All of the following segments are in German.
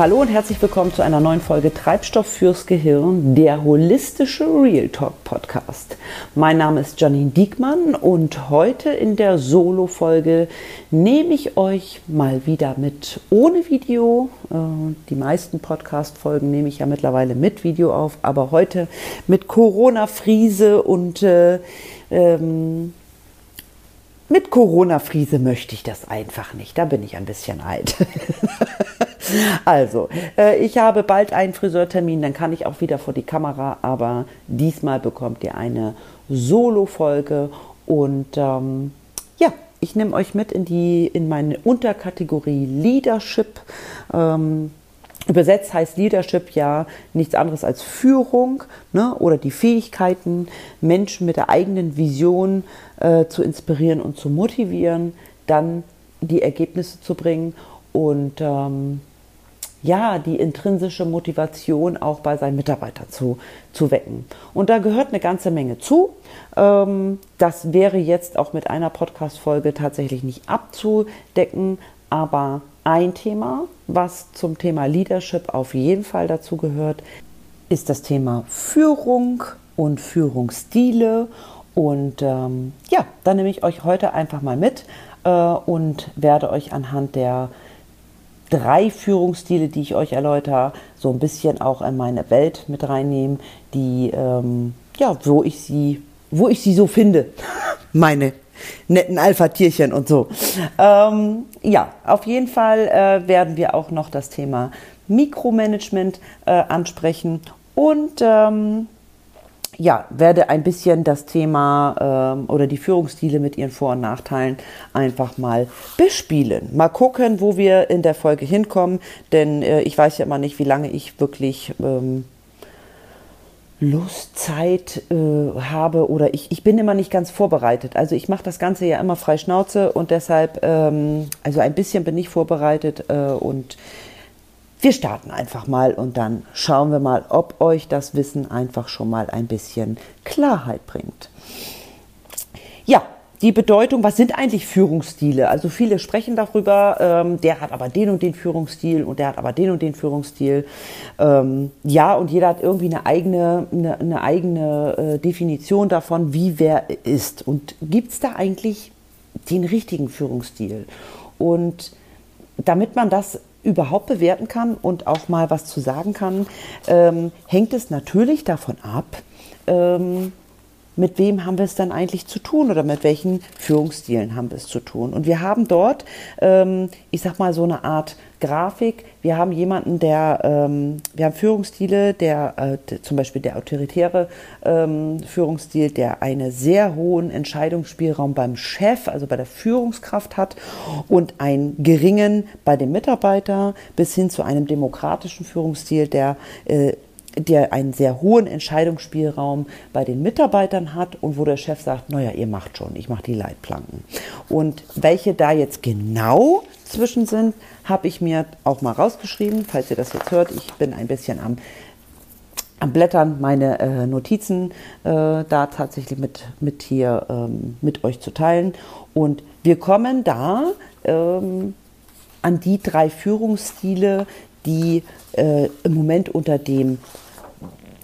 Hallo und herzlich willkommen zu einer neuen Folge Treibstoff fürs Gehirn, der holistische Real Talk Podcast. Mein Name ist Janine Diekmann und heute in der Solo-Folge nehme ich euch mal wieder mit ohne Video. Äh, die meisten Podcast-Folgen nehme ich ja mittlerweile mit Video auf, aber heute mit Corona-Friese und äh, ähm, mit Corona-Friese möchte ich das einfach nicht. Da bin ich ein bisschen alt. Also, äh, ich habe bald einen Friseurtermin, dann kann ich auch wieder vor die Kamera, aber diesmal bekommt ihr eine Solo-Folge und ähm, ja, ich nehme euch mit in die in meine Unterkategorie Leadership. Ähm, Übersetzt heißt Leadership ja nichts anderes als Führung ne, oder die Fähigkeiten, Menschen mit der eigenen Vision äh, zu inspirieren und zu motivieren, dann die Ergebnisse zu bringen. Und ähm, ja, die intrinsische Motivation auch bei seinen Mitarbeitern zu, zu wecken. Und da gehört eine ganze Menge zu. Ähm, das wäre jetzt auch mit einer Podcast-Folge tatsächlich nicht abzudecken, aber ein Thema, was zum Thema Leadership auf jeden Fall dazu gehört, ist das Thema Führung und Führungsstile. Und ähm, ja, da nehme ich euch heute einfach mal mit äh, und werde euch anhand der drei Führungsstile, die ich euch erläutere, so ein bisschen auch in meine Welt mit reinnehmen, die ähm, ja, wo ich sie, wo ich sie so finde, meine netten Alpha-Tierchen und so. Ähm, ja, auf jeden Fall äh, werden wir auch noch das Thema Mikromanagement äh, ansprechen und ähm, ja, werde ein bisschen das Thema ähm, oder die Führungsstile mit ihren Vor- und Nachteilen einfach mal bespielen. Mal gucken, wo wir in der Folge hinkommen, denn äh, ich weiß ja immer nicht, wie lange ich wirklich ähm, Lust, Zeit äh, habe oder ich, ich bin immer nicht ganz vorbereitet. Also ich mache das Ganze ja immer frei Schnauze und deshalb, ähm, also ein bisschen bin ich vorbereitet äh, und wir starten einfach mal und dann schauen wir mal, ob euch das Wissen einfach schon mal ein bisschen Klarheit bringt. Ja, die Bedeutung, was sind eigentlich Führungsstile? Also viele sprechen darüber, ähm, der hat aber den und den Führungsstil und der hat aber den und den Führungsstil. Ähm, ja, und jeder hat irgendwie eine eigene, eine, eine eigene äh, Definition davon, wie wer ist. Und gibt es da eigentlich den richtigen Führungsstil? Und damit man das überhaupt bewerten kann und auch mal was zu sagen kann, ähm, hängt es natürlich davon ab, ähm, mit wem haben wir es dann eigentlich zu tun oder mit welchen Führungsstilen haben wir es zu tun. Und wir haben dort, ähm, ich sag mal, so eine Art Grafik. Wir haben jemanden, der, ähm, wir haben Führungsstile, der, äh, der zum Beispiel der autoritäre ähm, Führungsstil, der einen sehr hohen Entscheidungsspielraum beim Chef, also bei der Führungskraft hat und einen geringen bei dem Mitarbeiter bis hin zu einem demokratischen Führungsstil, der äh, der einen sehr hohen Entscheidungsspielraum bei den Mitarbeitern hat und wo der Chef sagt, naja, ihr macht schon, ich mache die Leitplanken. Und welche da jetzt genau zwischen sind, habe ich mir auch mal rausgeschrieben, falls ihr das jetzt hört. Ich bin ein bisschen am, am Blättern, meine äh, Notizen äh, da tatsächlich mit, mit hier ähm, mit euch zu teilen. Und wir kommen da ähm, an die drei Führungsstile, die äh, im Moment unter dem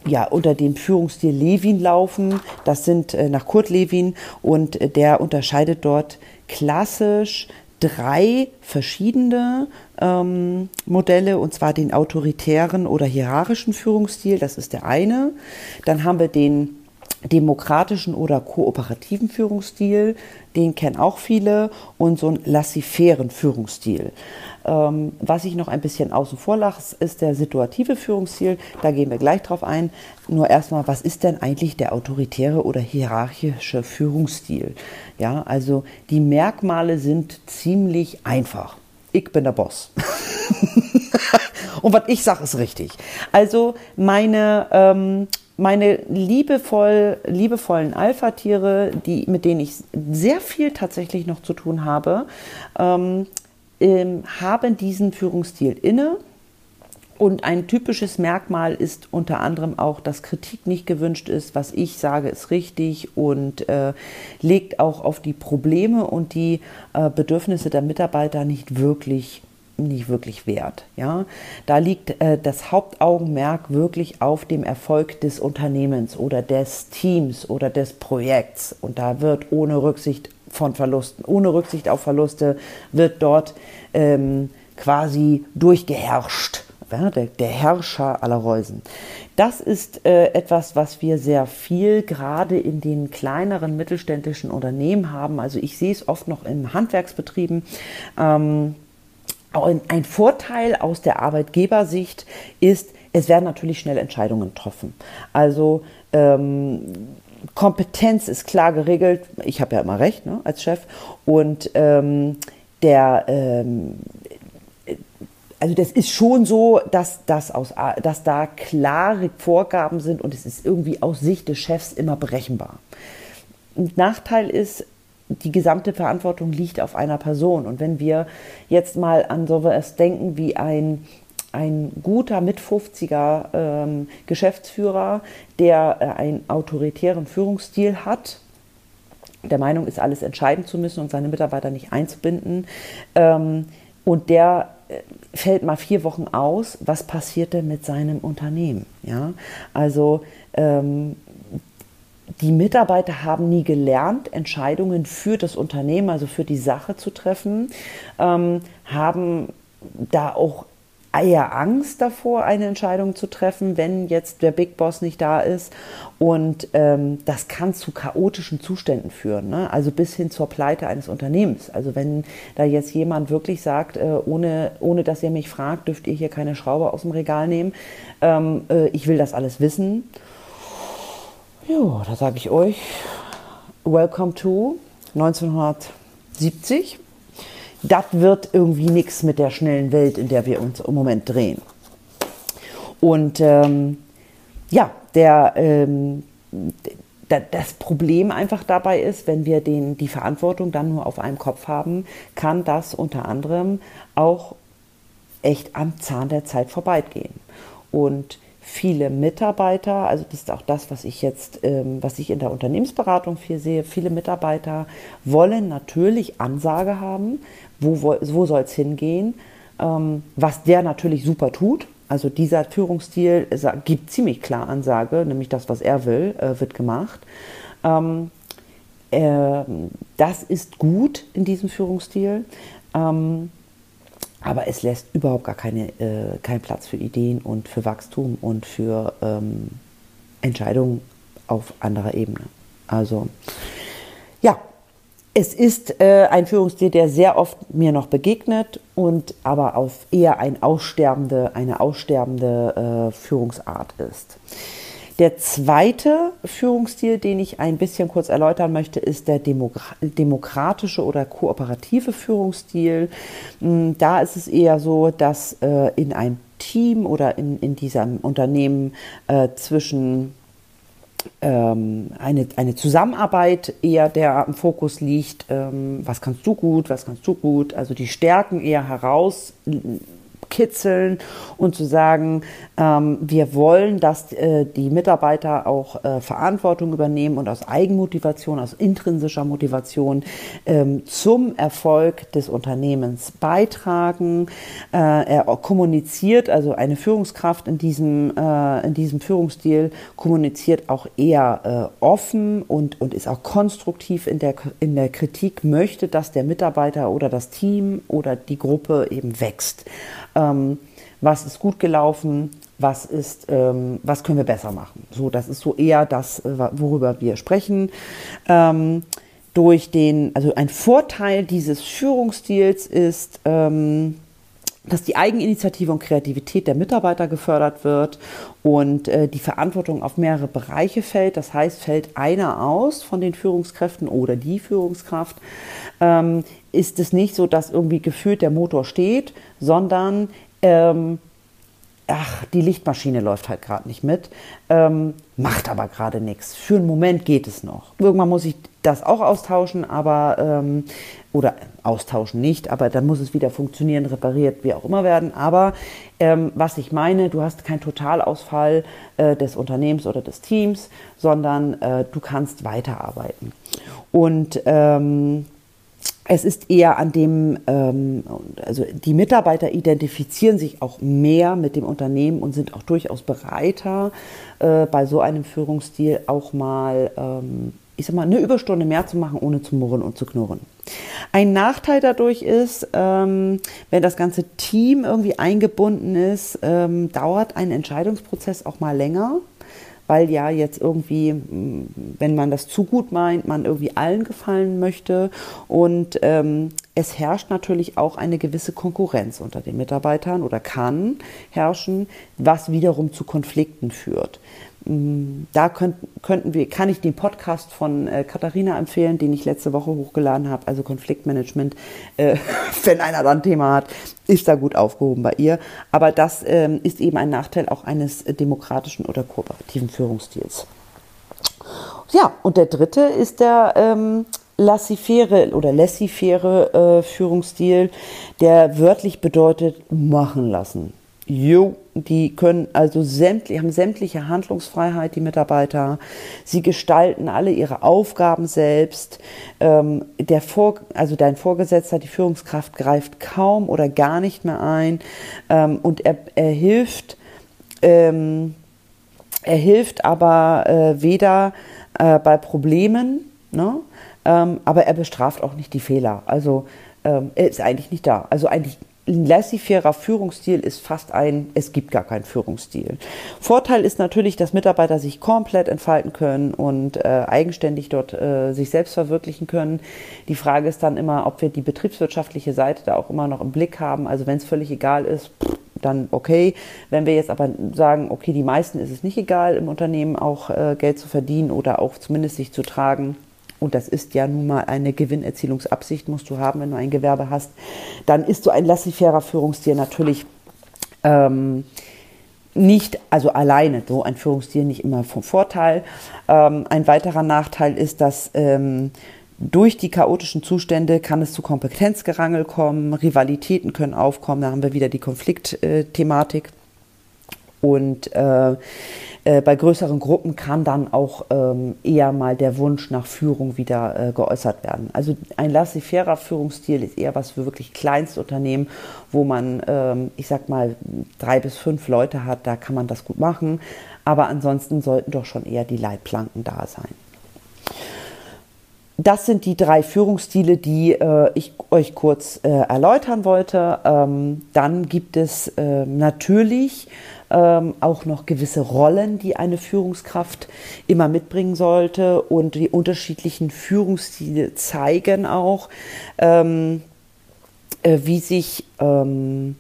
ja, unter dem Führungsstil Levin laufen. Das sind äh, nach Kurt Lewin und äh, der unterscheidet dort klassisch drei verschiedene ähm, Modelle, und zwar den autoritären oder hierarchischen Führungsstil, das ist der eine. Dann haben wir den demokratischen oder kooperativen Führungsstil, den kennen auch viele, und so einen laissez-fairen Führungsstil. Ähm, was ich noch ein bisschen außen vor lasse, ist der situative Führungsstil. Da gehen wir gleich drauf ein. Nur erstmal, was ist denn eigentlich der autoritäre oder hierarchische Führungsstil? Ja, also die Merkmale sind ziemlich einfach. Ich bin der Boss. Und was ich sage, ist richtig. Also meine ähm, meine liebevoll, liebevollen Alpha-Tiere, die, mit denen ich sehr viel tatsächlich noch zu tun habe, ähm, ähm, haben diesen Führungsstil inne. Und ein typisches Merkmal ist unter anderem auch, dass Kritik nicht gewünscht ist. Was ich sage, ist richtig und äh, legt auch auf die Probleme und die äh, Bedürfnisse der Mitarbeiter nicht wirklich nicht wirklich wert. Ja? Da liegt äh, das Hauptaugenmerk wirklich auf dem Erfolg des Unternehmens oder des Teams oder des Projekts. Und da wird ohne Rücksicht von Verlusten, ohne Rücksicht auf Verluste, wird dort ähm, quasi durchgeherrscht. Ja, der, der, Herrscher aller Reusen. Das ist äh, etwas, was wir sehr viel gerade in den kleineren mittelständischen Unternehmen haben. Also ich sehe es oft noch in Handwerksbetrieben. Ähm, ein Vorteil aus der Arbeitgebersicht ist, es werden natürlich schnell Entscheidungen getroffen. Also ähm, Kompetenz ist klar geregelt. Ich habe ja immer recht ne, als Chef. Und ähm, der, ähm, also das ist schon so, dass, dass, aus, dass da klare Vorgaben sind und es ist irgendwie aus Sicht des Chefs immer berechenbar. Ein Nachteil ist, die gesamte Verantwortung liegt auf einer Person. Und wenn wir jetzt mal an sowas denken wie ein, ein guter mit 50er ähm, Geschäftsführer, der äh, einen autoritären Führungsstil hat, der Meinung ist, alles entscheiden zu müssen und seine Mitarbeiter nicht einzubinden, ähm, und der äh, fällt mal vier Wochen aus, was passiert denn mit seinem Unternehmen? Ja, also ähm, die Mitarbeiter haben nie gelernt, Entscheidungen für das Unternehmen, also für die Sache zu treffen, ähm, haben da auch eher Angst davor, eine Entscheidung zu treffen, wenn jetzt der Big Boss nicht da ist. Und ähm, das kann zu chaotischen Zuständen führen, ne? also bis hin zur Pleite eines Unternehmens. Also wenn da jetzt jemand wirklich sagt, äh, ohne, ohne dass ihr mich fragt, dürft ihr hier keine Schraube aus dem Regal nehmen, ähm, äh, ich will das alles wissen ja, da sage ich euch, welcome to 1970. Das wird irgendwie nichts mit der schnellen Welt, in der wir uns im Moment drehen. Und ähm, ja, der, ähm, das Problem einfach dabei ist, wenn wir den, die Verantwortung dann nur auf einem Kopf haben, kann das unter anderem auch echt am Zahn der Zeit vorbeigehen. Und viele Mitarbeiter, also das ist auch das, was ich jetzt, ähm, was ich in der Unternehmensberatung viel sehe, viele Mitarbeiter wollen natürlich Ansage haben, wo, wo, soll es hingehen, ähm, was der natürlich super tut. Also dieser Führungsstil gibt ziemlich klar Ansage, nämlich das, was er will, äh, wird gemacht. Ähm, äh, das ist gut in diesem Führungsstil. Ähm, aber es lässt überhaupt gar keine, äh, keinen Platz für Ideen und für Wachstum und für ähm, Entscheidungen auf anderer Ebene. Also ja, es ist äh, ein Führungsstil, der sehr oft mir noch begegnet und aber auf eher ein aussterbende, eine aussterbende äh, Führungsart ist. Der zweite Führungsstil, den ich ein bisschen kurz erläutern möchte, ist der demokratische oder kooperative Führungsstil. Hm, da ist es eher so, dass äh, in einem Team oder in, in diesem Unternehmen äh, zwischen ähm, eine, eine Zusammenarbeit eher der am Fokus liegt, ähm, was kannst du gut, was kannst du gut, also die Stärken eher heraus kitzeln und zu sagen, ähm, wir wollen, dass äh, die Mitarbeiter auch äh, Verantwortung übernehmen und aus Eigenmotivation, aus intrinsischer Motivation ähm, zum Erfolg des Unternehmens beitragen. Äh, er kommuniziert, also eine Führungskraft in diesem, äh, in diesem Führungsstil kommuniziert auch eher äh, offen und, und ist auch konstruktiv in der, in der Kritik, möchte, dass der Mitarbeiter oder das Team oder die Gruppe eben wächst ähm, was ist gut gelaufen, was ist, ähm, was können wir besser machen. So, das ist so eher das, äh, worüber wir sprechen. Ähm, durch den, also ein Vorteil dieses Führungsstils ist, ähm, dass die Eigeninitiative und Kreativität der Mitarbeiter gefördert wird und äh, die Verantwortung auf mehrere Bereiche fällt. Das heißt, fällt einer aus von den Führungskräften oder die Führungskraft, ähm, ist es nicht so, dass irgendwie gefühlt der Motor steht, sondern ähm, ach, die Lichtmaschine läuft halt gerade nicht mit, ähm, macht aber gerade nichts. Für einen Moment geht es noch. Irgendwann muss ich das auch austauschen, aber ähm, oder austauschen nicht, aber dann muss es wieder funktionieren, repariert, wie auch immer werden. Aber ähm, was ich meine, du hast keinen Totalausfall äh, des Unternehmens oder des Teams, sondern äh, du kannst weiterarbeiten. Und ähm, es ist eher an dem, ähm, also die Mitarbeiter identifizieren sich auch mehr mit dem Unternehmen und sind auch durchaus bereiter, äh, bei so einem Führungsstil auch mal, ähm, ich sag mal, eine Überstunde mehr zu machen, ohne zu murren und zu knurren. Ein Nachteil dadurch ist, ähm, wenn das ganze Team irgendwie eingebunden ist, ähm, dauert ein Entscheidungsprozess auch mal länger weil ja jetzt irgendwie, wenn man das zu gut meint, man irgendwie allen gefallen möchte. Und ähm, es herrscht natürlich auch eine gewisse Konkurrenz unter den Mitarbeitern oder kann herrschen, was wiederum zu Konflikten führt. Mm, da könnten, könnten wir, kann ich den Podcast von äh, Katharina empfehlen, den ich letzte Woche hochgeladen habe, also Konfliktmanagement. Äh, wenn einer da ein Thema hat, ist da gut aufgehoben bei ihr. Aber das ähm, ist eben ein Nachteil auch eines demokratischen oder kooperativen Führungsstils. Ja, und der dritte ist der ähm, laissez-faire oder laissez-faire äh, Führungsstil, der wörtlich bedeutet machen lassen. Jo, die können also sämtlich, haben sämtliche Handlungsfreiheit, die Mitarbeiter. Sie gestalten alle ihre Aufgaben selbst. Ähm, der Vor, also dein Vorgesetzter, die Führungskraft greift kaum oder gar nicht mehr ein. Ähm, und er, er hilft, ähm, er hilft aber äh, weder äh, bei Problemen, ne? Ähm, aber er bestraft auch nicht die Fehler. Also ähm, er ist eigentlich nicht da. Also eigentlich ein laissez-fairer Führungsstil ist fast ein, es gibt gar keinen Führungsstil. Vorteil ist natürlich, dass Mitarbeiter sich komplett entfalten können und äh, eigenständig dort äh, sich selbst verwirklichen können. Die Frage ist dann immer, ob wir die betriebswirtschaftliche Seite da auch immer noch im Blick haben. Also wenn es völlig egal ist, dann okay. Wenn wir jetzt aber sagen, okay, die meisten ist es nicht egal, im Unternehmen auch äh, Geld zu verdienen oder auch zumindest sich zu tragen, und das ist ja nun mal eine Gewinnerzielungsabsicht, musst du haben, wenn du ein Gewerbe hast, dann ist so ein laissez-fairer Führungsstil natürlich ähm, nicht, also alleine so ein Führungsstil nicht immer vom Vorteil. Ähm, ein weiterer Nachteil ist, dass ähm, durch die chaotischen Zustände kann es zu Kompetenzgerangel kommen, Rivalitäten können aufkommen, da haben wir wieder die Konfliktthematik. Und äh, äh, bei größeren Gruppen kann dann auch ähm, eher mal der Wunsch nach Führung wieder äh, geäußert werden. Also ein laissez-fairer Führungsstil ist eher was für wirklich Kleinstunternehmen, wo man, ähm, ich sag mal, drei bis fünf Leute hat, da kann man das gut machen. Aber ansonsten sollten doch schon eher die Leitplanken da sein. Das sind die drei Führungsstile, die äh, ich euch kurz äh, erläutern wollte. Ähm, dann gibt es äh, natürlich ähm, auch noch gewisse Rollen, die eine Führungskraft immer mitbringen sollte. Und die unterschiedlichen Führungsstile zeigen auch, ähm, äh, wie sich ähm,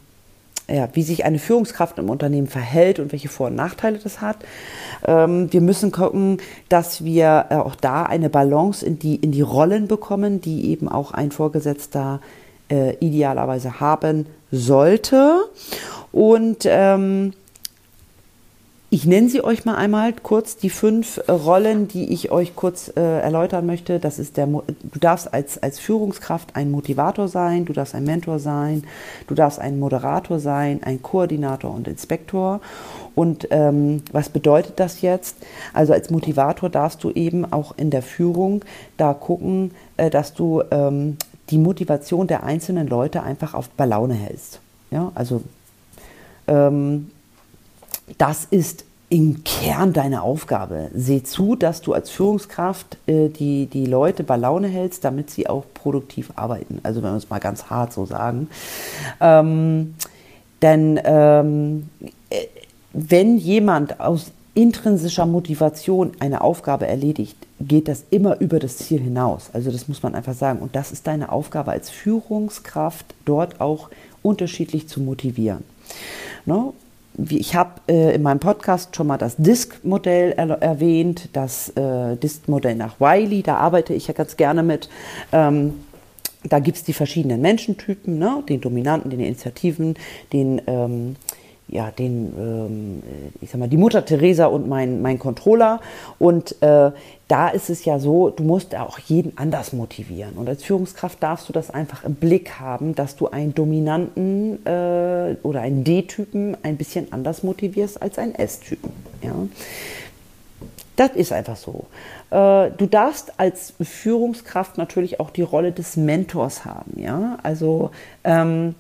ja, wie sich eine Führungskraft im Unternehmen verhält und welche Vor- und Nachteile das hat. Ähm, wir müssen gucken, dass wir äh, auch da eine Balance in die, in die Rollen bekommen, die eben auch ein Vorgesetzter äh, idealerweise haben sollte. Und ähm, ich nenne sie euch mal einmal kurz, die fünf Rollen, die ich euch kurz äh, erläutern möchte. Das ist der, du darfst als, als Führungskraft ein Motivator sein, du darfst ein Mentor sein, du darfst ein Moderator sein, ein Koordinator und Inspektor. Und ähm, was bedeutet das jetzt? Also als Motivator darfst du eben auch in der Führung da gucken, äh, dass du ähm, die Motivation der einzelnen Leute einfach auf Laune hältst. Ja, also ähm, das ist im Kern deine Aufgabe. Seh zu, dass du als Führungskraft äh, die, die Leute bei Laune hältst, damit sie auch produktiv arbeiten. Also wenn wir es mal ganz hart so sagen. Ähm, denn ähm, äh, wenn jemand aus intrinsischer Motivation eine Aufgabe erledigt, geht das immer über das Ziel hinaus. Also das muss man einfach sagen. Und das ist deine Aufgabe als Führungskraft, dort auch unterschiedlich zu motivieren. No? Ich habe äh, in meinem Podcast schon mal das DISC-Modell er erwähnt, das äh, DISC-Modell nach Wiley, da arbeite ich ja ganz gerne mit. Ähm, da gibt es die verschiedenen Menschentypen, ne? den Dominanten, den Initiativen, den ähm, ja, den, ähm, ich sag mal, die Mutter Teresa und mein, mein Controller. Und äh, da ist es ja so, du musst auch jeden anders motivieren. Und als Führungskraft darfst du das einfach im Blick haben, dass du einen Dominanten äh, oder einen D-Typen ein bisschen anders motivierst als einen S-Typen. Ja? Das ist einfach so. Äh, du darfst als Führungskraft natürlich auch die Rolle des Mentors haben. Ja? Also ähm,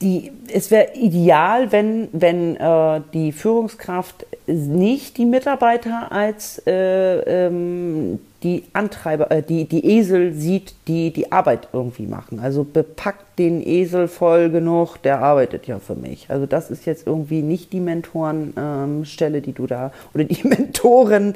die, es wäre ideal, wenn, wenn äh, die Führungskraft nicht die Mitarbeiter als äh, ähm, die Antreiber, äh, die, die Esel sieht, die die Arbeit irgendwie machen. Also bepackt den Esel voll genug, der arbeitet ja für mich. Also das ist jetzt irgendwie nicht die Mentorenstelle, ähm, die du da, oder die Mentorenrolle,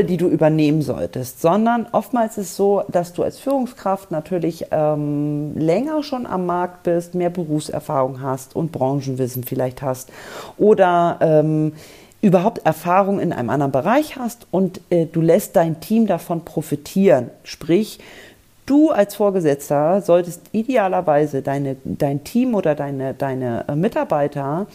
äh, die du übernehmen solltest, sondern oftmals ist es so, dass du als Führungskraft natürlich ähm, länger schon am Markt bist, mehr Berufserfahrung hast und Branchenwissen vielleicht hast oder ähm, überhaupt Erfahrung in einem anderen Bereich hast und äh, du lässt dein Team davon profitieren. Sprich, du als Vorgesetzter solltest idealerweise deine, dein Team oder deine, deine äh, Mitarbeiter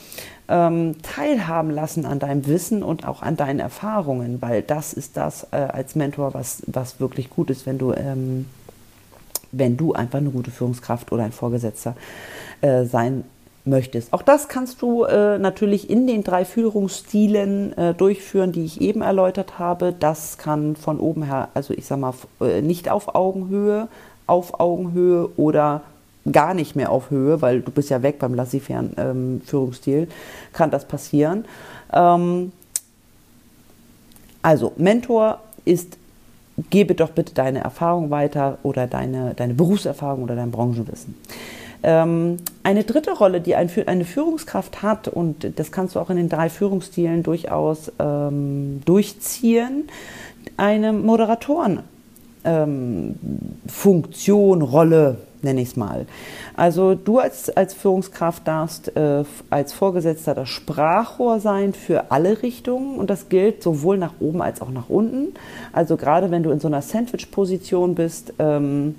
ähm, teilhaben lassen an deinem Wissen und auch an deinen Erfahrungen, weil das ist das äh, als Mentor, was, was wirklich gut ist, wenn du, ähm, wenn du einfach eine gute Führungskraft oder ein Vorgesetzter äh, sein möchtest. Auch das kannst du äh, natürlich in den drei Führungsstilen äh, durchführen, die ich eben erläutert habe. Das kann von oben her, also ich sag mal, äh, nicht auf Augenhöhe, auf Augenhöhe oder gar nicht mehr auf Höhe, weil du bist ja weg beim laissez-faire ähm, Führungsstil, kann das passieren. Ähm, also Mentor ist, gebe doch bitte deine Erfahrung weiter oder deine, deine Berufserfahrung oder dein Branchenwissen. Ähm, eine dritte Rolle, die ein, eine Führungskraft hat, und das kannst du auch in den drei Führungsstilen durchaus ähm, durchziehen, eine Moderatorenfunktion, ähm, Rolle, nenne ich es mal. Also du als, als Führungskraft darfst äh, als Vorgesetzter das Sprachrohr sein für alle Richtungen und das gilt sowohl nach oben als auch nach unten. Also gerade wenn du in so einer Sandwich-Position bist, ähm,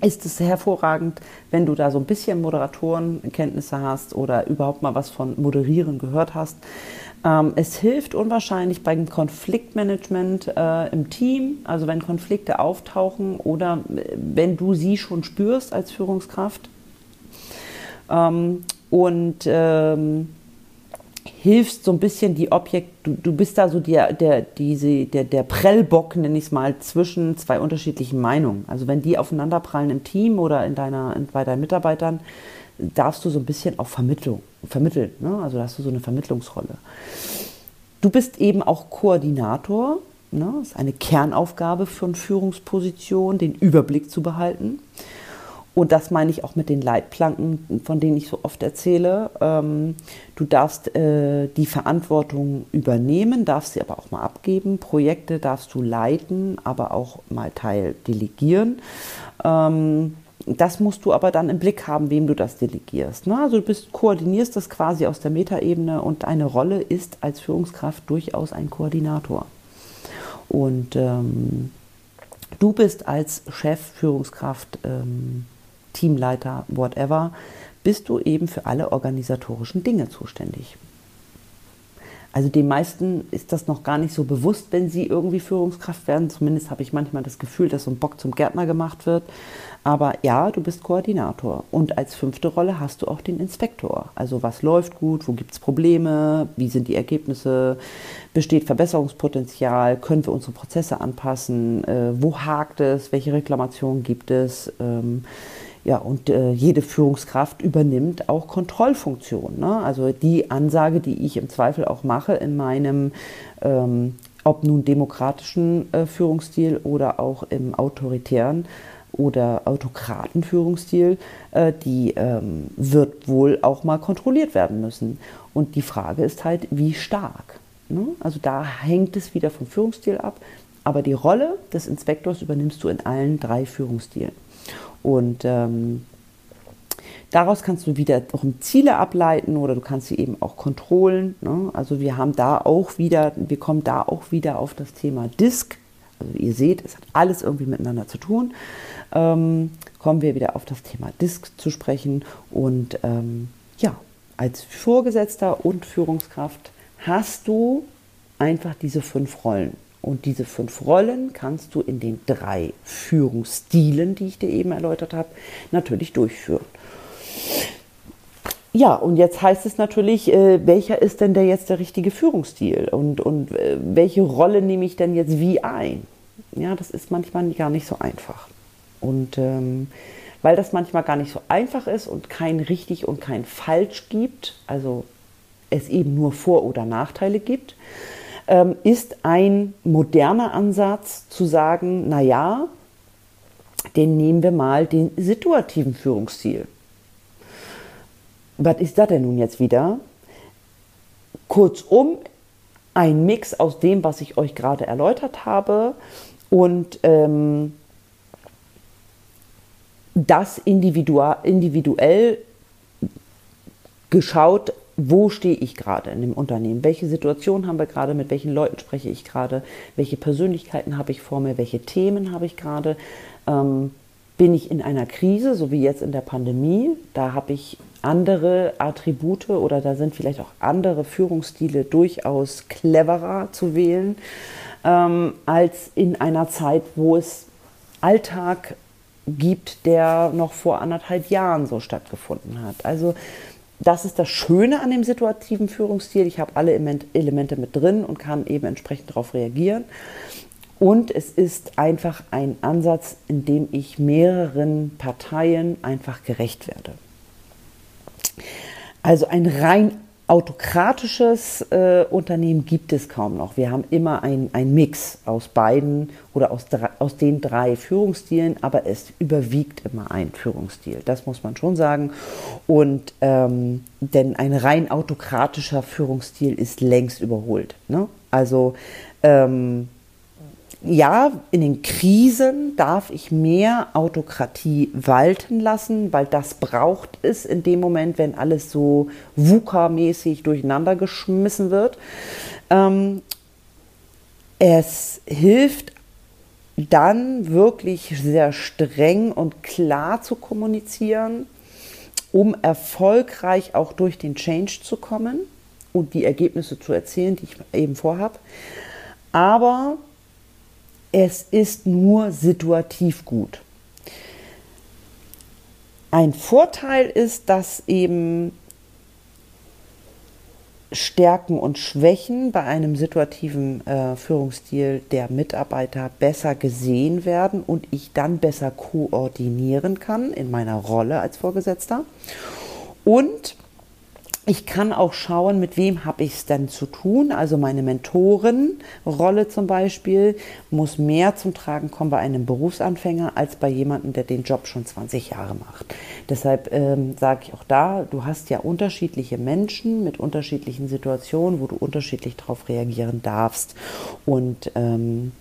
ist es hervorragend, wenn du da so ein bisschen Moderatorenkenntnisse hast oder überhaupt mal was von Moderieren gehört hast. Ähm, es hilft unwahrscheinlich beim Konfliktmanagement äh, im Team, also wenn Konflikte auftauchen oder äh, wenn du sie schon spürst als Führungskraft. Ähm, und ähm, hilfst so ein bisschen die Objekt, du, du bist da so der, der, diese, der, der Prellbock, nenne ich es mal, zwischen zwei unterschiedlichen Meinungen. Also wenn die aufeinanderprallen im Team oder in deiner, in, bei deinen Mitarbeitern, darfst du so ein bisschen auch Vermittlung, vermitteln. Ne? Also hast du so eine Vermittlungsrolle. Du bist eben auch Koordinator. Ne? Das ist eine Kernaufgabe von Führungsposition, den Überblick zu behalten. Und das meine ich auch mit den Leitplanken, von denen ich so oft erzähle. Ähm, du darfst äh, die Verantwortung übernehmen, darfst sie aber auch mal abgeben. Projekte darfst du leiten, aber auch mal Teil delegieren. Ähm, das musst du aber dann im Blick haben, wem du das delegierst. Ne? Also du bist, koordinierst das quasi aus der Metaebene und deine Rolle ist als Führungskraft durchaus ein Koordinator. Und ähm, du bist als Chef, Führungskraft ähm, Teamleiter, whatever, bist du eben für alle organisatorischen Dinge zuständig. Also den meisten ist das noch gar nicht so bewusst, wenn sie irgendwie Führungskraft werden. Zumindest habe ich manchmal das Gefühl, dass so ein Bock zum Gärtner gemacht wird. Aber ja, du bist Koordinator. Und als fünfte Rolle hast du auch den Inspektor. Also was läuft gut, wo gibt es Probleme, wie sind die Ergebnisse, besteht Verbesserungspotenzial, können wir unsere Prozesse anpassen, äh, wo hakt es, welche Reklamationen gibt es. Ähm, ja, und äh, jede Führungskraft übernimmt auch Kontrollfunktionen. Ne? Also die Ansage, die ich im Zweifel auch mache in meinem, ähm, ob nun demokratischen äh, Führungsstil oder auch im autoritären oder Autokratenführungsstil, äh, die ähm, wird wohl auch mal kontrolliert werden müssen. Und die Frage ist halt, wie stark. Ne? Also da hängt es wieder vom Führungsstil ab. Aber die Rolle des Inspektors übernimmst du in allen drei Führungsstilen. Und ähm, daraus kannst du wieder auch Ziele ableiten oder du kannst sie eben auch kontrollen. Ne? Also wir haben da auch wieder, wir kommen da auch wieder auf das Thema Disk. Also ihr seht, es hat alles irgendwie miteinander zu tun. Ähm, kommen wir wieder auf das Thema Disk zu sprechen. Und ähm, ja, als Vorgesetzter und Führungskraft hast du einfach diese fünf Rollen. Und diese fünf Rollen kannst du in den drei Führungsstilen, die ich dir eben erläutert habe, natürlich durchführen. ja, und jetzt heißt es natürlich, äh, welcher ist denn der jetzt der richtige Führungsstil und, und äh, welche Rolle nehme ich denn jetzt wie ein? Ja, das ist manchmal gar nicht so einfach. Und ähm, weil das manchmal gar nicht so einfach ist und kein richtig und kein falsch gibt, also es eben nur Vor- oder Nachteile gibt, ist ein moderner Ansatz zu sagen, naja, den nehmen wir mal den situativen Führungsstil. Was ist das denn nun jetzt wieder? Kurzum, ein Mix aus dem, was ich euch gerade erläutert habe und ähm, das individuell geschaut, wo stehe ich gerade in dem Unternehmen, welche Situation haben wir gerade, mit welchen Leuten spreche ich gerade, welche Persönlichkeiten habe ich vor mir, welche Themen habe ich gerade. Ähm, bin ich in einer Krise, so wie jetzt in der Pandemie, da habe ich andere Attribute oder da sind vielleicht auch andere Führungsstile durchaus cleverer zu wählen, ähm, als in einer Zeit, wo es Alltag gibt, der noch vor anderthalb Jahren so stattgefunden hat. Also das ist das Schöne an dem situativen Führungsstil. Ich habe alle Elemente mit drin und kann eben entsprechend darauf reagieren. Und es ist einfach ein Ansatz, in dem ich mehreren Parteien einfach gerecht werde. Also ein rein autokratisches äh, Unternehmen gibt es kaum noch. Wir haben immer ein, ein Mix aus beiden oder aus, aus den drei Führungsstilen, aber es überwiegt immer ein Führungsstil. Das muss man schon sagen. Und ähm, denn ein rein autokratischer Führungsstil ist längst überholt. Ne? Also ähm, ja, in den Krisen darf ich mehr Autokratie walten lassen, weil das braucht es in dem Moment, wenn alles so VUCA-mäßig durcheinander geschmissen wird. Ähm, es hilft dann wirklich sehr streng und klar zu kommunizieren, um erfolgreich auch durch den Change zu kommen und die Ergebnisse zu erzielen, die ich eben vorhabe. Aber es ist nur situativ gut. Ein Vorteil ist, dass eben Stärken und Schwächen bei einem situativen äh, Führungsstil der Mitarbeiter besser gesehen werden und ich dann besser koordinieren kann in meiner Rolle als Vorgesetzter. Und ich kann auch schauen, mit wem habe ich es denn zu tun. Also meine Mentorenrolle zum Beispiel muss mehr zum Tragen kommen bei einem Berufsanfänger als bei jemandem, der den Job schon 20 Jahre macht. Deshalb ähm, sage ich auch da, du hast ja unterschiedliche Menschen mit unterschiedlichen Situationen, wo du unterschiedlich darauf reagieren darfst. Und ähm,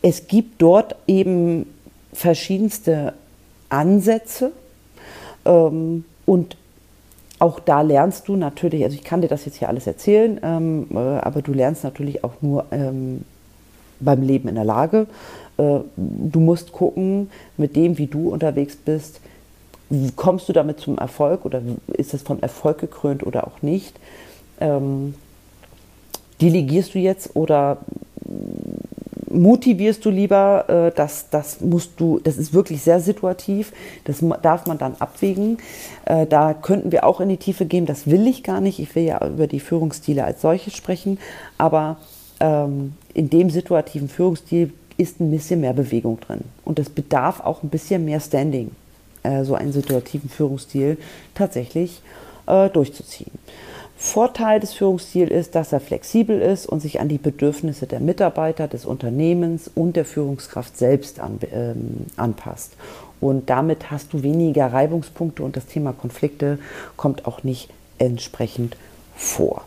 es gibt dort eben verschiedenste Ansätze ähm, und auch da lernst du natürlich, also ich kann dir das jetzt hier alles erzählen, ähm, äh, aber du lernst natürlich auch nur ähm, beim Leben in der Lage. Äh, du musst gucken, mit dem, wie du unterwegs bist, kommst du damit zum Erfolg oder ist es von Erfolg gekrönt oder auch nicht? Ähm, delegierst du jetzt oder motivierst du lieber, äh, das, das musst du, das ist wirklich sehr situativ, das darf man dann abwägen. Äh, da könnten wir auch in die Tiefe gehen, das will ich gar nicht. Ich will ja über die Führungsstile als solche sprechen, aber ähm, in dem situativen Führungsstil ist ein bisschen mehr Bewegung drin und es bedarf auch ein bisschen mehr Standing, äh, so einen situativen Führungsstil tatsächlich äh, durchzuziehen. Vorteil des Führungsstils ist, dass er flexibel ist und sich an die Bedürfnisse der Mitarbeiter, des Unternehmens und der Führungskraft selbst an, ähm, anpasst. Und damit hast du weniger Reibungspunkte und das Thema Konflikte kommt auch nicht entsprechend vor.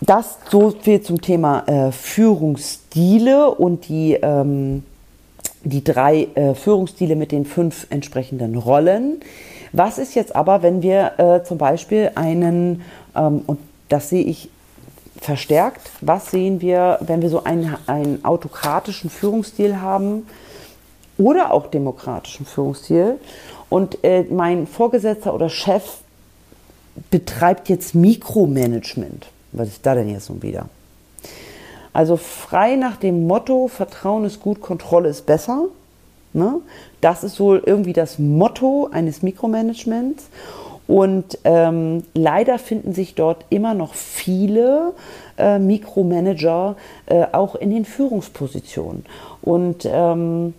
Das so viel zum Thema äh, Führungsstile und die, ähm, die drei äh, Führungsstile mit den fünf entsprechenden Rollen. Was ist jetzt aber, wenn wir äh, zum Beispiel einen, ähm, und das sehe ich verstärkt, was sehen wir, wenn wir so einen, einen autokratischen Führungsstil haben oder auch demokratischen Führungsstil und äh, mein Vorgesetzter oder Chef betreibt jetzt Mikromanagement. Was ist da denn jetzt nun wieder? Also frei nach dem Motto, Vertrauen ist gut, Kontrolle ist besser, Ne? Das ist so irgendwie das Motto eines Mikromanagements. Und ähm, leider finden sich dort immer noch viele äh, Mikromanager äh, auch in den Führungspositionen. Und ähm,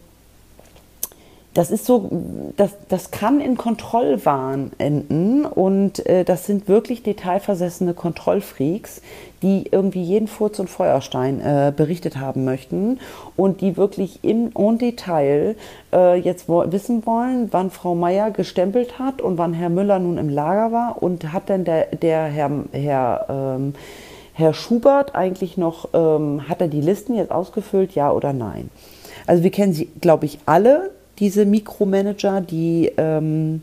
das ist so, das, das kann in Kontrollwahn enden und äh, das sind wirklich detailversessene Kontrollfreaks, die irgendwie jeden Furz und Feuerstein äh, berichtet haben möchten und die wirklich im en Detail äh, jetzt wo wissen wollen, wann Frau Meier gestempelt hat und wann Herr Müller nun im Lager war und hat denn der, der Herr, Herr ähm, Herr Schubert eigentlich noch, ähm, hat er die Listen jetzt ausgefüllt, ja oder nein? Also wir kennen sie, glaube ich, alle, diese Mikromanager, die, ähm,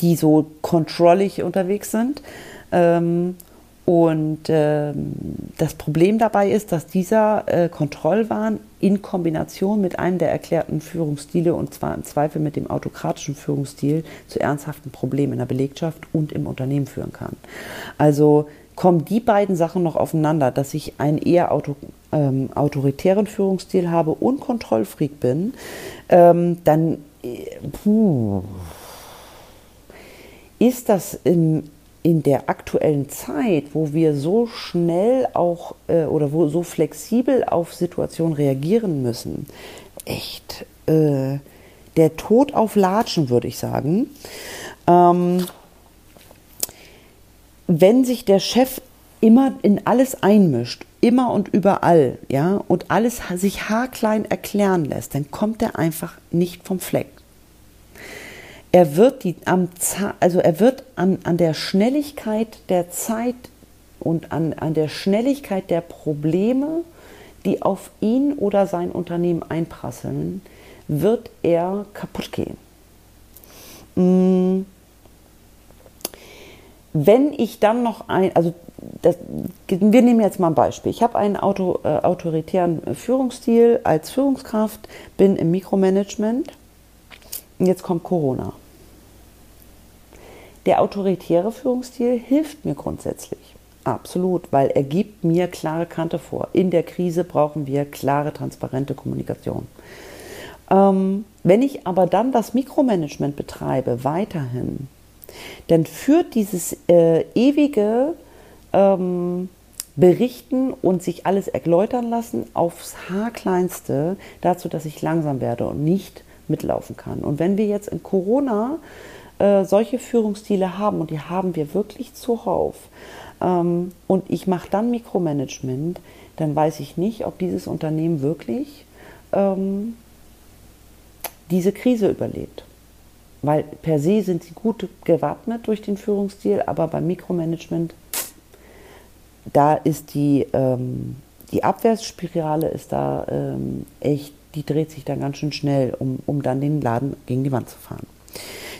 die so controllig unterwegs sind. Ähm, und ähm, das Problem dabei ist, dass dieser äh, Kontrollwahn in Kombination mit einem der erklärten Führungsstile, und zwar im Zweifel mit dem autokratischen Führungsstil, zu ernsthaften Problemen in der Belegschaft und im Unternehmen führen kann. Also kommen die beiden Sachen noch aufeinander, dass ich einen eher auto, ähm, autoritären Führungsstil habe und Kontrollfreak bin, ähm, dann äh, puh, ist das im, in der aktuellen Zeit, wo wir so schnell auch äh, oder wo so flexibel auf Situationen reagieren müssen, echt äh, der Tod auf Latschen, würde ich sagen. Ähm, wenn sich der Chef immer in alles einmischt, immer und überall, ja, und alles sich haarklein erklären lässt, dann kommt er einfach nicht vom Fleck. Er wird die am also er wird an, an der Schnelligkeit der Zeit und an, an der Schnelligkeit der Probleme, die auf ihn oder sein Unternehmen einprasseln, wird er kaputt gehen. Mmh wenn ich dann noch ein, also das, wir nehmen jetzt mal ein Beispiel. Ich habe einen Auto, äh, autoritären Führungsstil als Führungskraft, bin im Mikromanagement. Und jetzt kommt Corona. Der autoritäre Führungsstil hilft mir grundsätzlich. Absolut, weil er gibt mir klare Kante vor. In der Krise brauchen wir klare, transparente Kommunikation. Ähm, wenn ich aber dann das Mikromanagement betreibe, weiterhin, dann führt dieses äh, ewige ähm, Berichten und sich alles erläutern lassen aufs Haarkleinste dazu, dass ich langsam werde und nicht mitlaufen kann. Und wenn wir jetzt in Corona äh, solche Führungsstile haben, und die haben wir wirklich zuhauf, ähm, und ich mache dann Mikromanagement, dann weiß ich nicht, ob dieses Unternehmen wirklich ähm, diese Krise überlebt weil per se sind sie gut gewappnet durch den Führungsstil, aber beim Mikromanagement, da ist die, ähm, die Abwärtsspirale ist da ähm, echt, die dreht sich dann ganz schön schnell, um, um dann den Laden gegen die Wand zu fahren.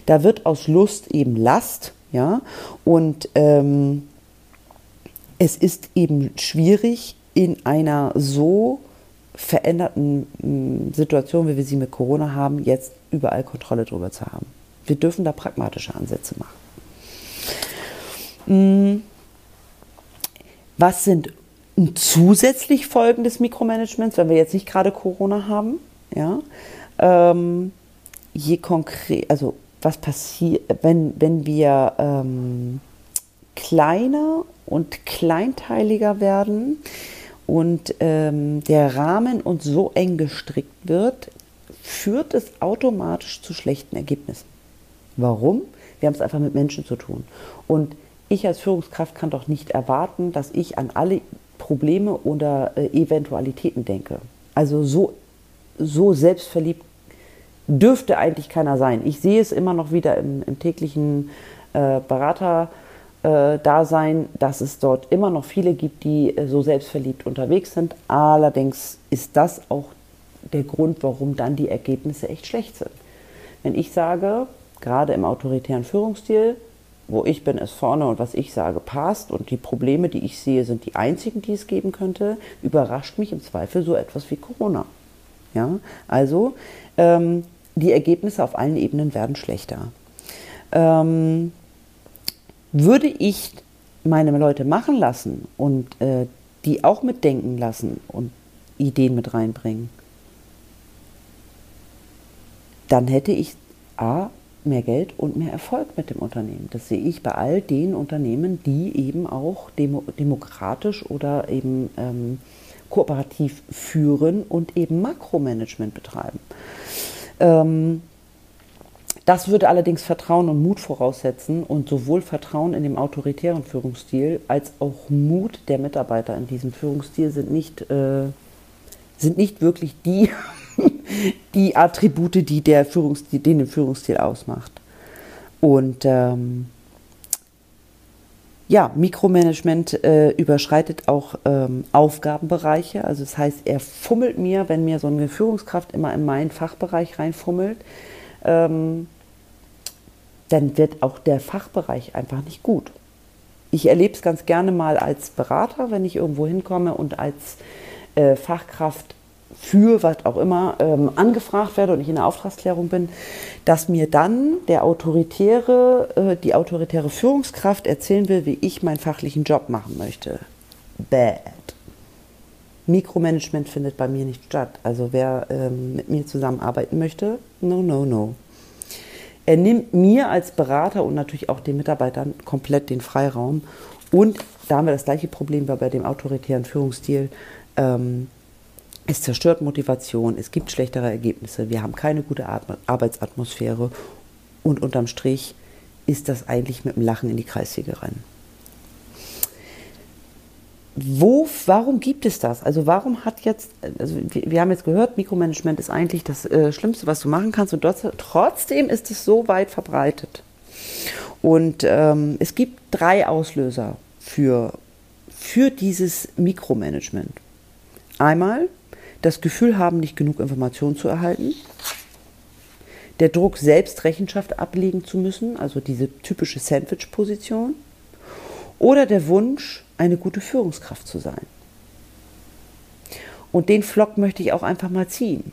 Da wird aus Lust eben Last, ja, und ähm, es ist eben schwierig, in einer so veränderten mm, Situation, wie wir sie mit Corona haben, jetzt überall Kontrolle drüber zu haben. Wir dürfen da pragmatische Ansätze machen. Mm. Was sind zusätzlich Folgen des Mikromanagements, wenn wir jetzt nicht gerade Corona haben? Ja, ähm, je konkret, also was passiert, wenn, wenn wir ähm, kleiner und kleinteiliger werden, und ähm, der Rahmen uns so eng gestrickt wird, führt es automatisch zu schlechten Ergebnissen. Warum? Wir haben es einfach mit Menschen zu tun. Und ich als Führungskraft kann doch nicht erwarten, dass ich an alle Probleme oder äh, Eventualitäten denke. Also so, so selbstverliebt dürfte eigentlich keiner sein. Ich sehe es immer noch wieder im, im täglichen äh, Berater äh, Dasein, dass es dort immer noch viele gibt, die äh, so selbstverliebt unterwegs sind. Allerdings ist das auch der Grund, warum dann die Ergebnisse echt schlecht sind. Wenn ich sage, gerade im autoritären Führungsstil, wo ich bin, ist vorne und was ich sage passt und die Probleme, die ich sehe, sind die einzigen, die es geben könnte, überrascht mich im Zweifel so etwas wie Corona. Ja, also ähm, die Ergebnisse auf allen Ebenen werden schlechter. Ähm, würde ich meine Leute machen lassen und äh, die auch mitdenken lassen und Ideen mit reinbringen, dann hätte ich A, mehr Geld und mehr Erfolg mit dem Unternehmen. Das sehe ich bei all den Unternehmen, die eben auch demo demokratisch oder eben ähm, kooperativ führen und eben Makromanagement betreiben. Ähm, das würde allerdings Vertrauen und Mut voraussetzen und sowohl Vertrauen in dem autoritären Führungsstil als auch Mut der Mitarbeiter in diesem Führungsstil sind nicht, äh, sind nicht wirklich die, die Attribute, die der Führungsstil, den, den Führungsstil ausmacht. Und ähm, ja, Mikromanagement äh, überschreitet auch ähm, Aufgabenbereiche. Also das heißt, er fummelt mir, wenn mir so eine Führungskraft immer in meinen Fachbereich reinfummelt, ähm, dann wird auch der Fachbereich einfach nicht gut. Ich erlebe es ganz gerne mal als Berater, wenn ich irgendwo hinkomme und als äh, Fachkraft für was auch immer ähm, angefragt werde und ich in der Auftragsklärung bin, dass mir dann der autoritäre, äh, die autoritäre Führungskraft erzählen will, wie ich meinen fachlichen Job machen möchte. Bad. Mikromanagement findet bei mir nicht statt. Also wer ähm, mit mir zusammenarbeiten möchte, no, no, no. Er nimmt mir als Berater und natürlich auch den Mitarbeitern komplett den Freiraum. Und da haben wir das gleiche Problem wie bei dem autoritären Führungsstil. Ähm, es zerstört Motivation, es gibt schlechtere Ergebnisse, wir haben keine gute Arbeitsatmosphäre und unterm Strich ist das eigentlich mit dem Lachen in die Kreissäge rennen. Wo, warum gibt es das? Also warum hat jetzt, also wir, wir haben jetzt gehört, Mikromanagement ist eigentlich das äh, Schlimmste, was du machen kannst und dort, trotzdem ist es so weit verbreitet. Und ähm, es gibt drei Auslöser für, für dieses Mikromanagement. Einmal das Gefühl haben, nicht genug Informationen zu erhalten, der Druck, selbst Rechenschaft ablegen zu müssen, also diese typische Sandwich-Position, oder der Wunsch, eine gute Führungskraft zu sein. Und den Flock möchte ich auch einfach mal ziehen,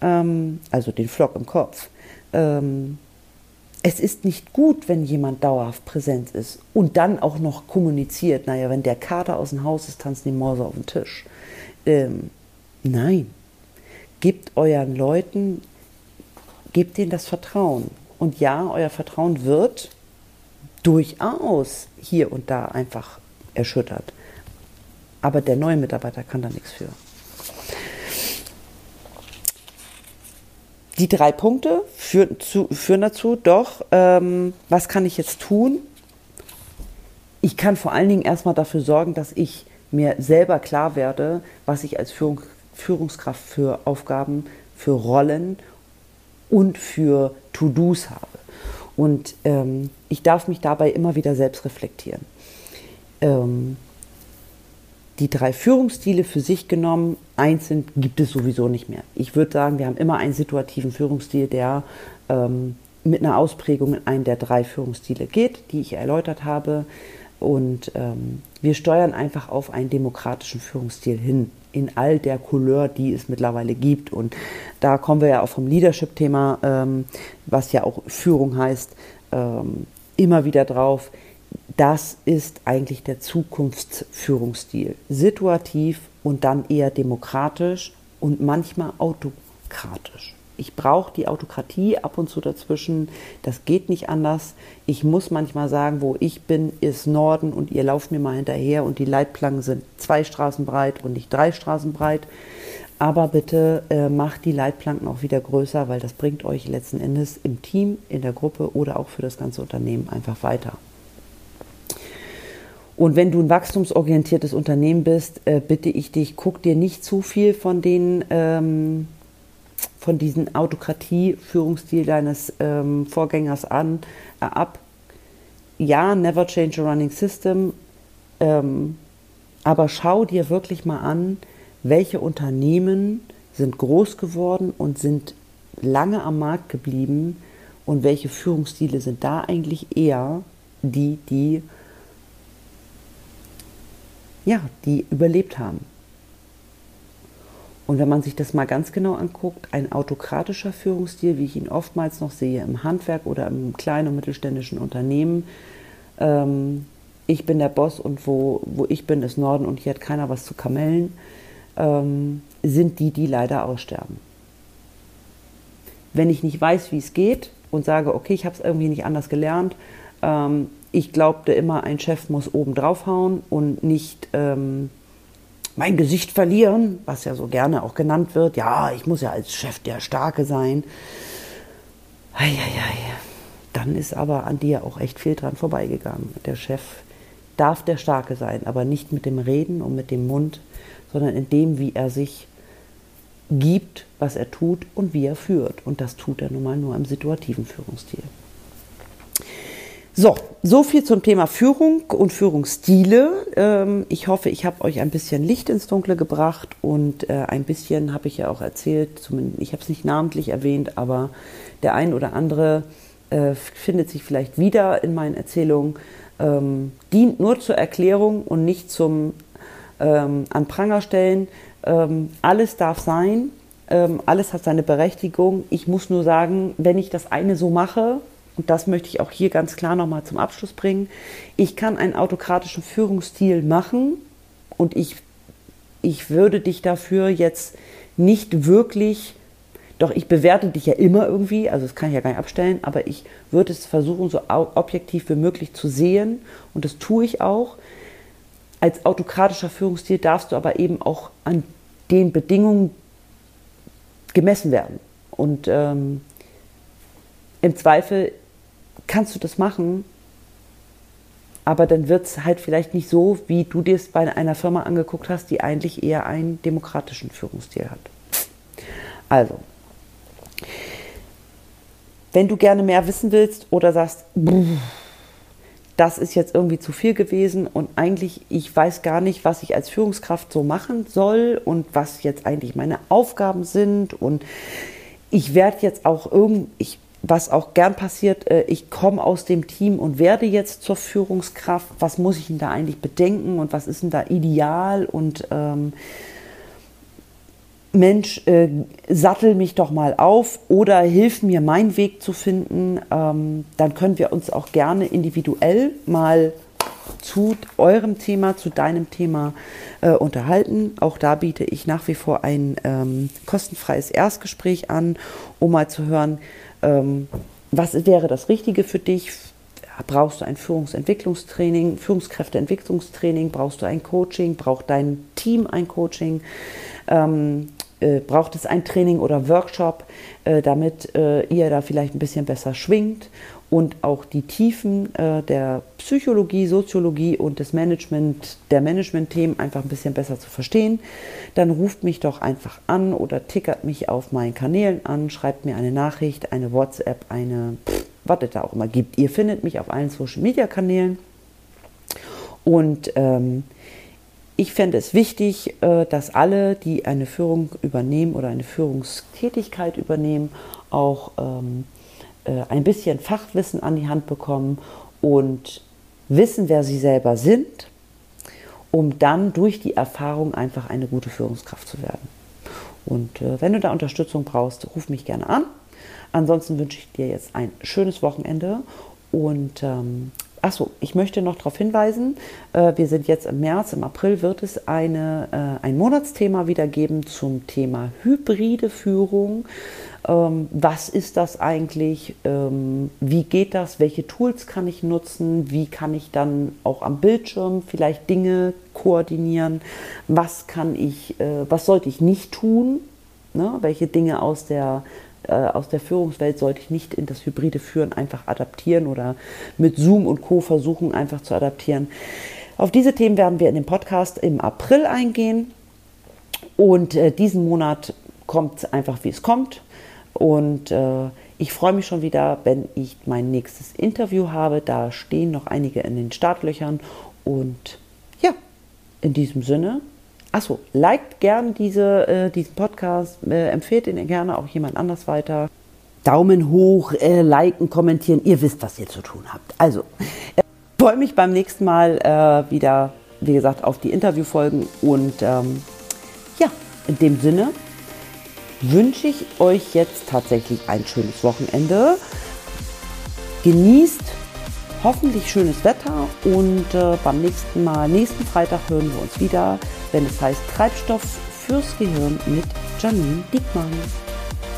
ähm, also den Flock im Kopf. Ähm, es ist nicht gut, wenn jemand dauerhaft präsent ist und dann auch noch kommuniziert. Naja, wenn der Kater aus dem Haus ist, tanzen die Mäuse auf den Tisch. Ähm, Nein. Gebt euren Leuten, gebt ihnen das Vertrauen. Und ja, euer Vertrauen wird durchaus hier und da einfach erschüttert. Aber der neue Mitarbeiter kann da nichts für. Die drei Punkte führen, zu, führen dazu, doch, ähm, was kann ich jetzt tun? Ich kann vor allen Dingen erstmal dafür sorgen, dass ich mir selber klar werde, was ich als Führungskraft Führungskraft für Aufgaben, für Rollen und für To-Dos habe. Und ähm, ich darf mich dabei immer wieder selbst reflektieren. Ähm, die drei Führungsstile für sich genommen, einzeln gibt es sowieso nicht mehr. Ich würde sagen, wir haben immer einen situativen Führungsstil, der ähm, mit einer Ausprägung in einen der drei Führungsstile geht, die ich erläutert habe. Und ähm, wir steuern einfach auf einen demokratischen Führungsstil hin in all der Couleur, die es mittlerweile gibt. Und da kommen wir ja auch vom Leadership-Thema, ähm, was ja auch Führung heißt, ähm, immer wieder drauf. Das ist eigentlich der Zukunftsführungsstil. Situativ und dann eher demokratisch und manchmal autokratisch ich brauche die Autokratie ab und zu dazwischen. Das geht nicht anders. Ich muss manchmal sagen, wo ich bin, ist Norden und ihr lauft mir mal hinterher und die Leitplanken sind zwei Straßen breit und nicht drei Straßen breit. Aber bitte äh, macht die Leitplanken auch wieder größer, weil das bringt euch letzten Endes im Team, in der Gruppe oder auch für das ganze Unternehmen einfach weiter. Und wenn du ein wachstumsorientiertes Unternehmen bist, äh, bitte ich dich, guck dir nicht zu viel von den ähm, von diesem Autokratie-Führungsstil deines ähm, Vorgängers an, äh, ab. Ja, never change a running system, ähm, aber schau dir wirklich mal an, welche Unternehmen sind groß geworden und sind lange am Markt geblieben und welche Führungsstile sind da eigentlich eher die, die ja, die überlebt haben. Und wenn man sich das mal ganz genau anguckt, ein autokratischer Führungsstil, wie ich ihn oftmals noch sehe im Handwerk oder im kleinen und mittelständischen Unternehmen, ähm, ich bin der Boss und wo, wo ich bin, ist Norden und hier hat keiner was zu kamellen, ähm, sind die, die leider aussterben. wenn ich nicht weiß, wie es geht und sage, okay, ich habe es irgendwie nicht anders gelernt. Ähm, ich glaubte immer, ein Chef muss oben draufhauen und nicht ähm, mein Gesicht verlieren, was ja so gerne auch genannt wird. Ja, ich muss ja als Chef der Starke sein. Eieiei. Dann ist aber an dir auch echt viel dran vorbeigegangen. Der Chef darf der Starke sein, aber nicht mit dem Reden und mit dem Mund, sondern in dem, wie er sich gibt, was er tut und wie er führt. Und das tut er nun mal nur im situativen Führungsstil. So, so viel zum Thema Führung und Führungsstile. Ähm, ich hoffe, ich habe euch ein bisschen Licht ins Dunkle gebracht und äh, ein bisschen habe ich ja auch erzählt, zumindest ich habe es nicht namentlich erwähnt, aber der ein oder andere äh, findet sich vielleicht wieder in meinen Erzählungen, ähm, dient nur zur Erklärung und nicht zum ähm, an Pranger stellen. Ähm, alles darf sein, alles hat seine Berechtigung. Ich muss nur sagen, wenn ich das eine so mache, und das möchte ich auch hier ganz klar nochmal zum Abschluss bringen, ich kann einen autokratischen Führungsstil machen und ich, ich würde dich dafür jetzt nicht wirklich, doch ich bewerte dich ja immer irgendwie, also das kann ich ja gar nicht abstellen, aber ich würde es versuchen, so objektiv wie möglich zu sehen und das tue ich auch. Als autokratischer Führungsstil darfst du aber eben auch an den Bedingungen gemessen werden. Und ähm, im Zweifel kannst du das machen, aber dann wird es halt vielleicht nicht so, wie du dir es bei einer Firma angeguckt hast, die eigentlich eher einen demokratischen Führungsstil hat. Also, wenn du gerne mehr wissen willst oder sagst, das ist jetzt irgendwie zu viel gewesen und eigentlich ich weiß gar nicht, was ich als Führungskraft so machen soll und was jetzt eigentlich meine Aufgaben sind und ich werde jetzt auch irgend ich was auch gern passiert, äh, ich komme aus dem Team und werde jetzt zur Führungskraft. Was muss ich denn da eigentlich bedenken und was ist denn da ideal? Und ähm, Mensch, äh, sattel mich doch mal auf oder hilf mir, meinen Weg zu finden. Ähm, dann können wir uns auch gerne individuell mal zu eurem Thema, zu deinem Thema äh, unterhalten. Auch da biete ich nach wie vor ein ähm, kostenfreies Erstgespräch an, um mal zu hören, ähm, was wäre das Richtige für dich? Brauchst du ein Führungsentwicklungstraining, Führungskräfteentwicklungstraining? Brauchst du ein Coaching? Braucht dein Team ein Coaching? Ähm, äh, braucht es ein Training oder Workshop, äh, damit äh, ihr da vielleicht ein bisschen besser schwingt und auch die Tiefen äh, der Psychologie, Soziologie und des Management, der Management-Themen einfach ein bisschen besser zu verstehen, dann ruft mich doch einfach an oder tickert mich auf meinen Kanälen an, schreibt mir eine Nachricht, eine WhatsApp, eine, pff, was es da auch immer gibt. Ihr findet mich auf allen Social-Media-Kanälen und ähm, ich fände es wichtig, äh, dass alle, die eine Führung übernehmen oder eine Führungstätigkeit übernehmen, auch ähm, äh, ein bisschen Fachwissen an die Hand bekommen und wissen, wer sie selber sind, um dann durch die Erfahrung einfach eine gute Führungskraft zu werden. Und äh, wenn du da Unterstützung brauchst, ruf mich gerne an. Ansonsten wünsche ich dir jetzt ein schönes Wochenende und ähm, Achso, ich möchte noch darauf hinweisen, äh, wir sind jetzt im März, im April wird es eine, äh, ein Monatsthema wieder geben zum Thema hybride Führung. Ähm, was ist das eigentlich? Ähm, wie geht das? Welche Tools kann ich nutzen? Wie kann ich dann auch am Bildschirm vielleicht Dinge koordinieren? Was kann ich, äh, was sollte ich nicht tun? Ne? Welche Dinge aus der äh, aus der Führungswelt sollte ich nicht in das hybride Führen einfach adaptieren oder mit Zoom und Co. versuchen einfach zu adaptieren. Auf diese Themen werden wir in dem Podcast im April eingehen. Und äh, diesen Monat kommt es einfach, wie es kommt. Und äh, ich freue mich schon wieder, wenn ich mein nächstes Interview habe. Da stehen noch einige in den Startlöchern. Und ja, in diesem Sinne Achso, liked gern diese, äh, diesen Podcast, äh, empfehlt ihn gerne auch jemand anders weiter. Daumen hoch, äh, liken, kommentieren. Ihr wisst, was ihr zu tun habt. Also, äh, freue mich beim nächsten Mal äh, wieder, wie gesagt, auf die Interviewfolgen. Und ähm, ja, in dem Sinne wünsche ich euch jetzt tatsächlich ein schönes Wochenende. Genießt hoffentlich schönes Wetter und äh, beim nächsten Mal, nächsten Freitag hören wir uns wieder wenn es heißt Treibstoff fürs Gehirn mit Janine Diekmann.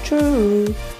Tschüss.